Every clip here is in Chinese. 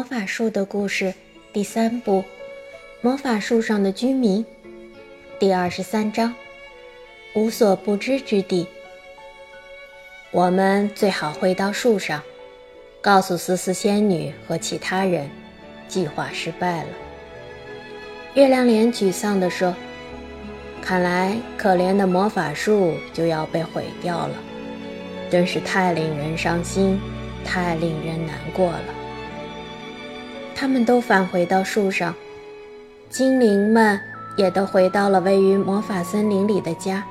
魔法树的故事第三部《魔法树上的居民》第二十三章无所不知之地。我们最好回到树上，告诉思思仙女和其他人，计划失败了。月亮脸沮丧地说：“看来可怜的魔法树就要被毁掉了，真是太令人伤心。”太令人难过了。他们都返回到树上，精灵们也都回到了位于魔法森林里的家。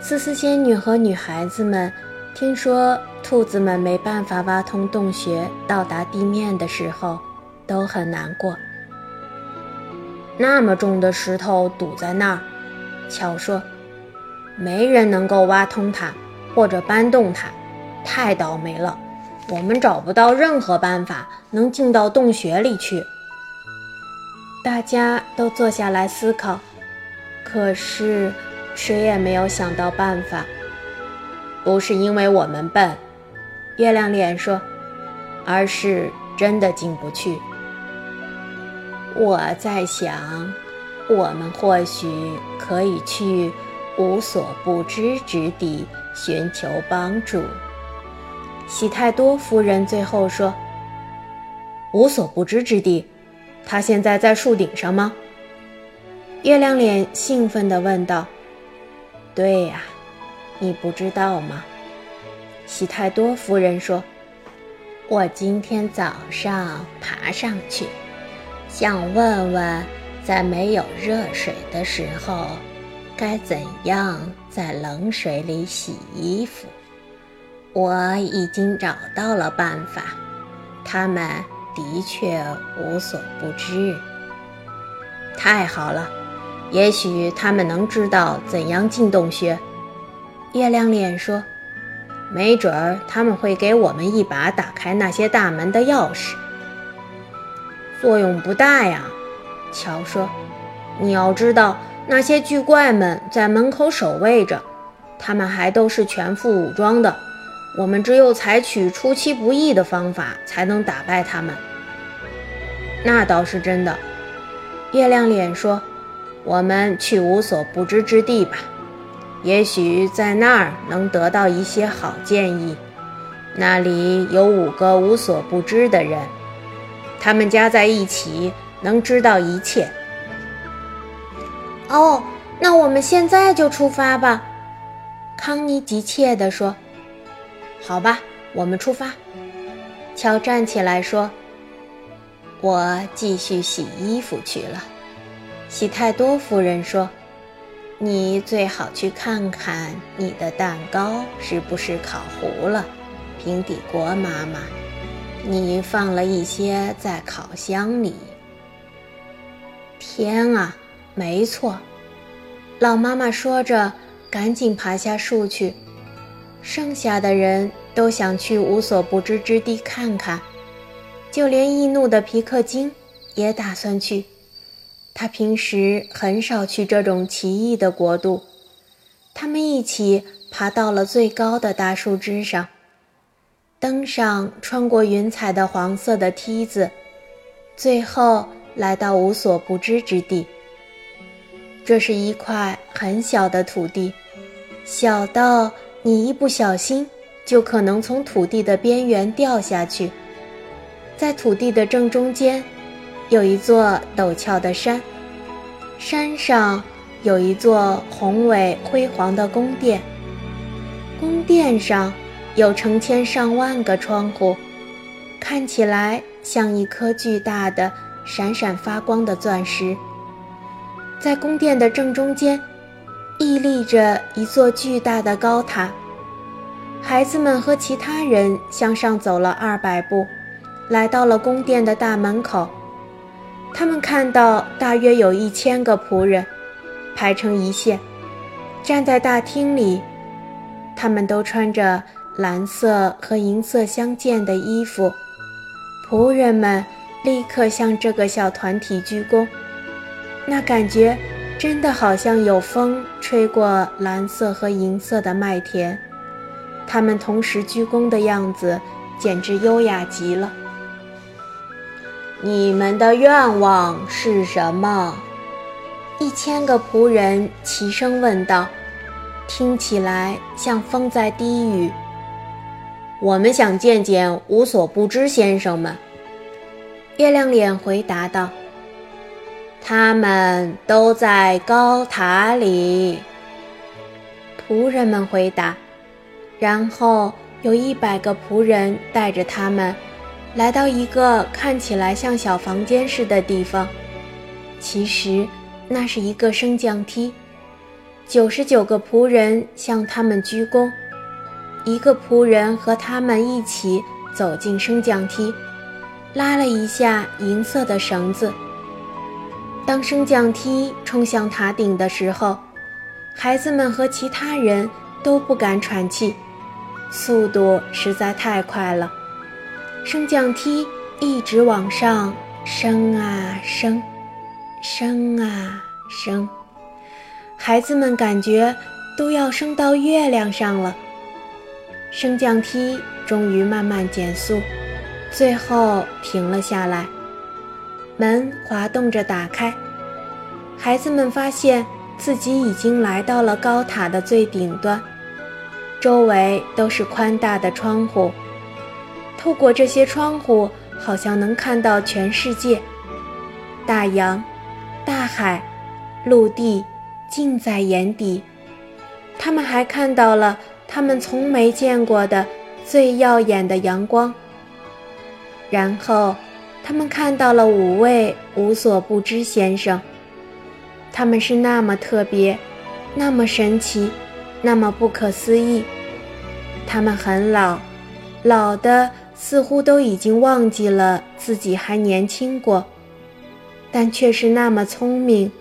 思思仙女和女孩子们听说兔子们没办法挖通洞穴到达地面的时候，都很难过。那么重的石头堵在那儿，乔说：“没人能够挖通它，或者搬动它，太倒霉了。”我们找不到任何办法能进到洞穴里去。大家都坐下来思考，可是谁也没有想到办法。不是因为我们笨，月亮脸说，而是真的进不去。我在想，我们或许可以去无所不知之地寻求帮助。喜太多夫人最后说：“无所不知之地，他现在在树顶上吗？”月亮脸兴奋地问道。“对呀，你不知道吗？”喜太多夫人说：“我今天早上爬上去，想问问，在没有热水的时候，该怎样在冷水里洗衣服。”我已经找到了办法，他们的确无所不知。太好了，也许他们能知道怎样进洞穴。月亮脸说：“没准儿他们会给我们一把打开那些大门的钥匙。”作用不大呀，乔说：“你要知道，那些巨怪们在门口守卫着，他们还都是全副武装的。”我们只有采取出其不意的方法，才能打败他们。那倒是真的，月亮脸说：“我们去无所不知之地吧，也许在那儿能得到一些好建议。那里有五个无所不知的人，他们加在一起能知道一切。”哦，那我们现在就出发吧，康妮急切地说。好吧，我们出发。乔站起来说：“我继续洗衣服去了。”喜太多夫人说：“你最好去看看你的蛋糕是不是烤糊了。”平底锅妈妈，你放了一些在烤箱里。天啊，没错！老妈妈说着，赶紧爬下树去。剩下的人都想去无所不知之地看看，就连易怒的皮克金也打算去。他平时很少去这种奇异的国度。他们一起爬到了最高的大树枝上，登上穿过云彩的黄色的梯子，最后来到无所不知之地。这是一块很小的土地，小到……你一不小心，就可能从土地的边缘掉下去。在土地的正中间，有一座陡峭的山，山上有一座宏伟辉煌的宫殿，宫殿上有成千上万个窗户，看起来像一颗巨大的、闪闪发光的钻石。在宫殿的正中间。屹立着一座巨大的高塔。孩子们和其他人向上走了二百步，来到了宫殿的大门口。他们看到大约有一千个仆人，排成一线，站在大厅里。他们都穿着蓝色和银色相间的衣服。仆人们立刻向这个小团体鞠躬，那感觉。真的好像有风吹过蓝色和银色的麦田，他们同时鞠躬的样子简直优雅极了。你们的愿望是什么？一千个仆人齐声问道，听起来像风在低语。我们想见见无所不知先生们。月亮脸回答道：“他们都在高塔里。”仆人们回答，然后有一百个仆人带着他们，来到一个看起来像小房间似的地方，其实。那是一个升降梯，九十九个仆人向他们鞠躬，一个仆人和他们一起走进升降梯，拉了一下银色的绳子。当升降梯冲向塔顶的时候，孩子们和其他人都不敢喘气，速度实在太快了。升降梯一直往上升啊升。升啊升，孩子们感觉都要升到月亮上了。升降梯终于慢慢减速，最后停了下来。门滑动着打开，孩子们发现自己已经来到了高塔的最顶端，周围都是宽大的窗户，透过这些窗户，好像能看到全世界，大洋。大海、陆地尽在眼底。他们还看到了他们从没见过的最耀眼的阳光。然后，他们看到了五位无所不知先生。他们是那么特别，那么神奇，那么不可思议。他们很老，老的似乎都已经忘记了自己还年轻过。但却是那么聪明，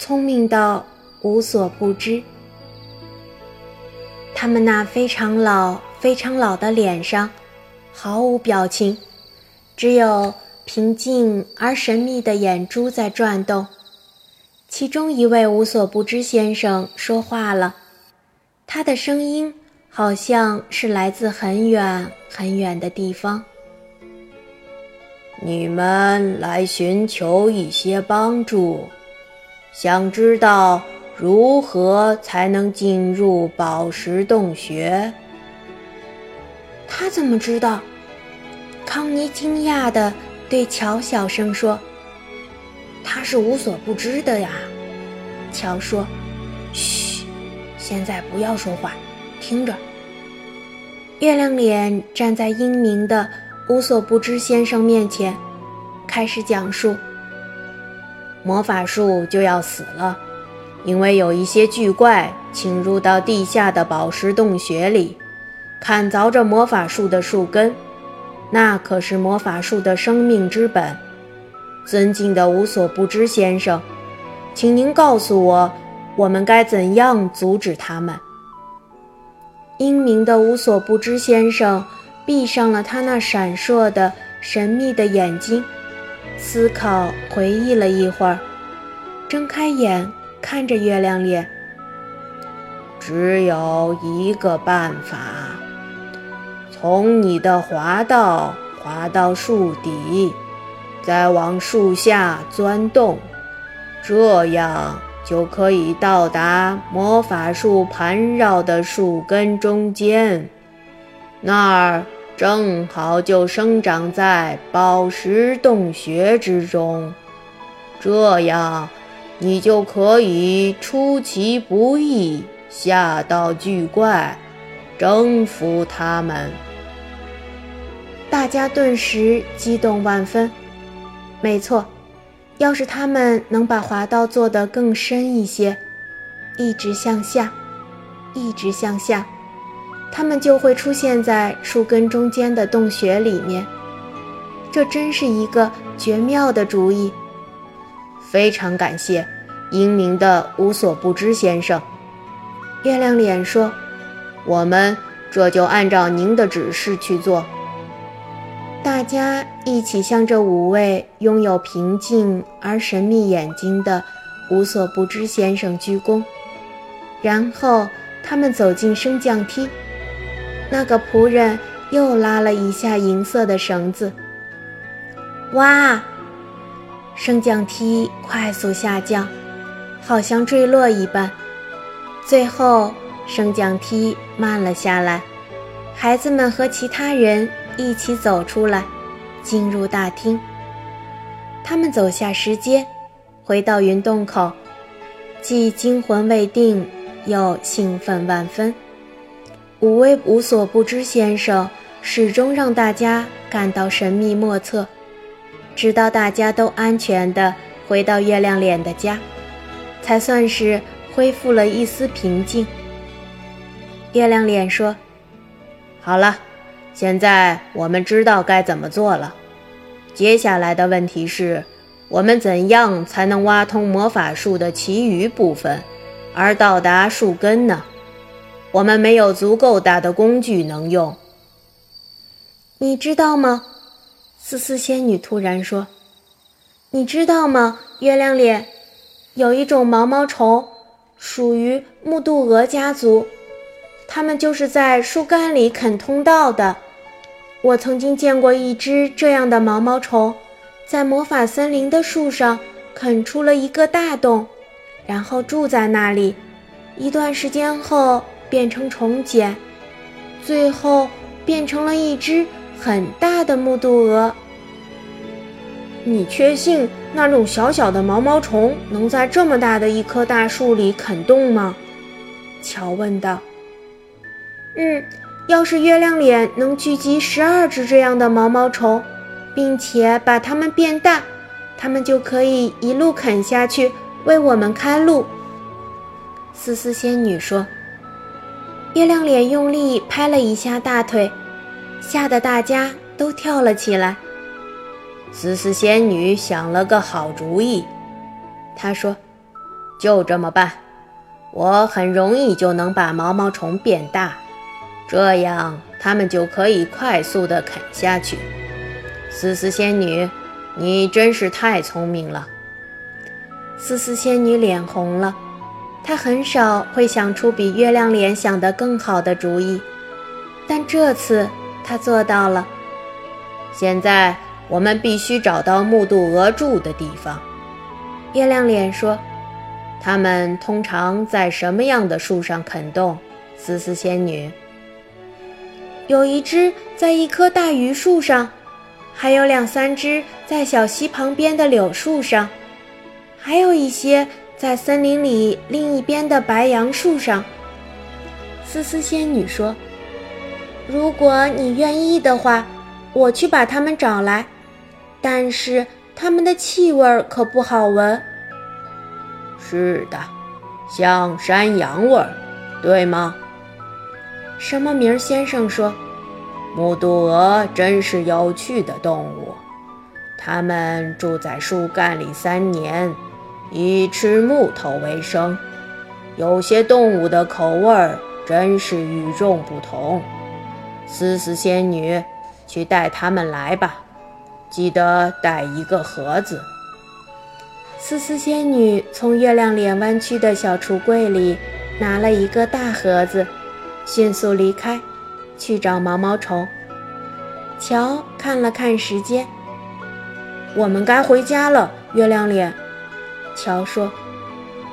聪明到无所不知。他们那非常老、非常老的脸上，毫无表情，只有平静而神秘的眼珠在转动。其中一位无所不知先生说话了，他的声音好像是来自很远很远的地方。你们来寻求一些帮助，想知道如何才能进入宝石洞穴？他怎么知道？康妮惊讶地对乔小声说：“他是无所不知的呀。”乔说：“嘘，现在不要说话，听着。”月亮脸站在英明的。无所不知先生面前，开始讲述：魔法树就要死了，因为有一些巨怪侵入到地下的宝石洞穴里，砍凿着魔法树的树根。那可是魔法术的生命之本。尊敬的无所不知先生，请您告诉我，我们该怎样阻止他们？英明的无所不知先生。闭上了他那闪烁的神秘的眼睛，思考回忆了一会儿，睁开眼看着月亮脸。只有一个办法，从你的滑道滑到树底，再往树下钻洞，这样就可以到达魔法树盘绕的树根中间。那儿正好就生长在宝石洞穴之中，这样你就可以出其不意吓到巨怪，征服他们。大家顿时激动万分。没错，要是他们能把滑道做得更深一些，一直向下，一直向下。它们就会出现在树根中间的洞穴里面，这真是一个绝妙的主意。非常感谢英明的无所不知先生。月亮脸说：“我们这就按照您的指示去做。”大家一起向这五位拥有平静而神秘眼睛的无所不知先生鞠躬，然后他们走进升降梯。那个仆人又拉了一下银色的绳子。哇，升降梯快速下降，好像坠落一般。最后，升降梯慢了下来，孩子们和其他人一起走出来，进入大厅。他们走下石阶，回到云洞口，既惊魂未定，又兴奋万分。五位无所不知先生始终让大家感到神秘莫测，直到大家都安全地回到月亮脸的家，才算是恢复了一丝平静。月亮脸说：“好了，现在我们知道该怎么做了。接下来的问题是，我们怎样才能挖通魔法树的其余部分，而到达树根呢？”我们没有足够大的工具能用，你知道吗？思思仙女突然说：“你知道吗？月亮脸，有一种毛毛虫，属于木渡蛾家族，它们就是在树干里啃通道的。我曾经见过一只这样的毛毛虫，在魔法森林的树上啃出了一个大洞，然后住在那里，一段时间后。”变成虫茧，最后变成了一只很大的木渡蛾。你确信那种小小的毛毛虫能在这么大的一棵大树里啃洞吗？乔问道。嗯，要是月亮脸能聚集十二只这样的毛毛虫，并且把它们变大，它们就可以一路啃下去，为我们开路。思思仙女说。月亮脸用力拍了一下大腿，吓得大家都跳了起来。思思仙女想了个好主意，她说：“就这么办，我很容易就能把毛毛虫变大，这样他们就可以快速地啃下去。”思思仙女，你真是太聪明了。思思仙女脸红了。她很少会想出比月亮脸想的更好的主意，但这次他做到了。现在我们必须找到木渡鹅住的地方。月亮脸说：“它们通常在什么样的树上啃洞？”思思仙女。有一只在一棵大榆树上，还有两三只在小溪旁边的柳树上，还有一些。在森林里另一边的白杨树上，思思仙女说：“如果你愿意的话，我去把它们找来。但是它们的气味可不好闻。”“是的，像山羊味儿，对吗？”什么名先生说：“木渡鹅真是有趣的动物，它们住在树干里三年。”以吃木头为生，有些动物的口味真是与众不同。思思仙女，去带它们来吧，记得带一个盒子。思思仙女从月亮脸弯曲的小橱柜里拿了一个大盒子，迅速离开，去找毛毛虫。乔看了看时间，我们该回家了。月亮脸。乔说：“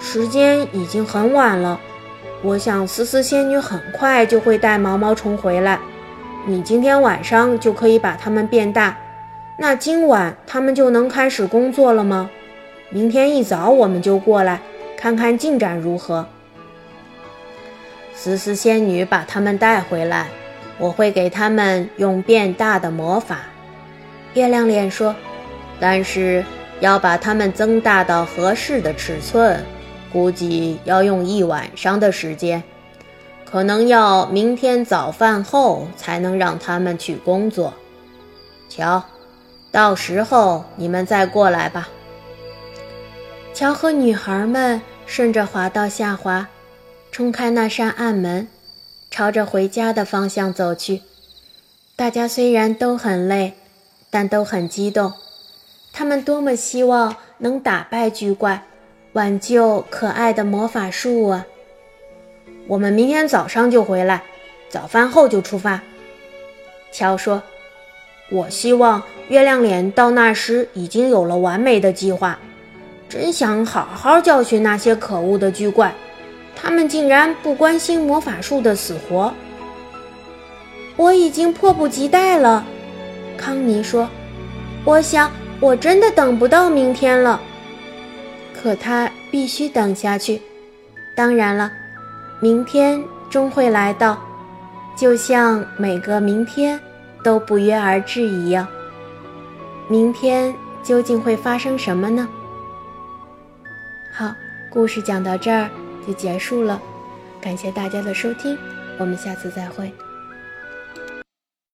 时间已经很晚了，我想思思仙女很快就会带毛毛虫回来。你今天晚上就可以把它们变大，那今晚它们就能开始工作了吗？明天一早我们就过来看看进展如何。”思思仙女把他们带回来，我会给他们用变大的魔法。”月亮脸说，“但是。”要把它们增大到合适的尺寸，估计要用一晚上的时间，可能要明天早饭后才能让他们去工作。瞧，到时候你们再过来吧。乔和女孩们顺着滑道下滑，冲开那扇暗门，朝着回家的方向走去。大家虽然都很累，但都很激动。他们多么希望能打败巨怪，挽救可爱的魔法树啊！我们明天早上就回来，早饭后就出发。乔说：“我希望月亮脸到那时已经有了完美的计划。真想好好教训那些可恶的巨怪，他们竟然不关心魔法术的死活。我已经迫不及待了，康妮说。我想，我真的等不到明天了。可他必须等下去。当然了，明天终会来到，就像每个明天都不约而至一样。明天究竟会发生什么呢？好，故事讲到这儿就结束了，感谢大家的收听，我们下次再会。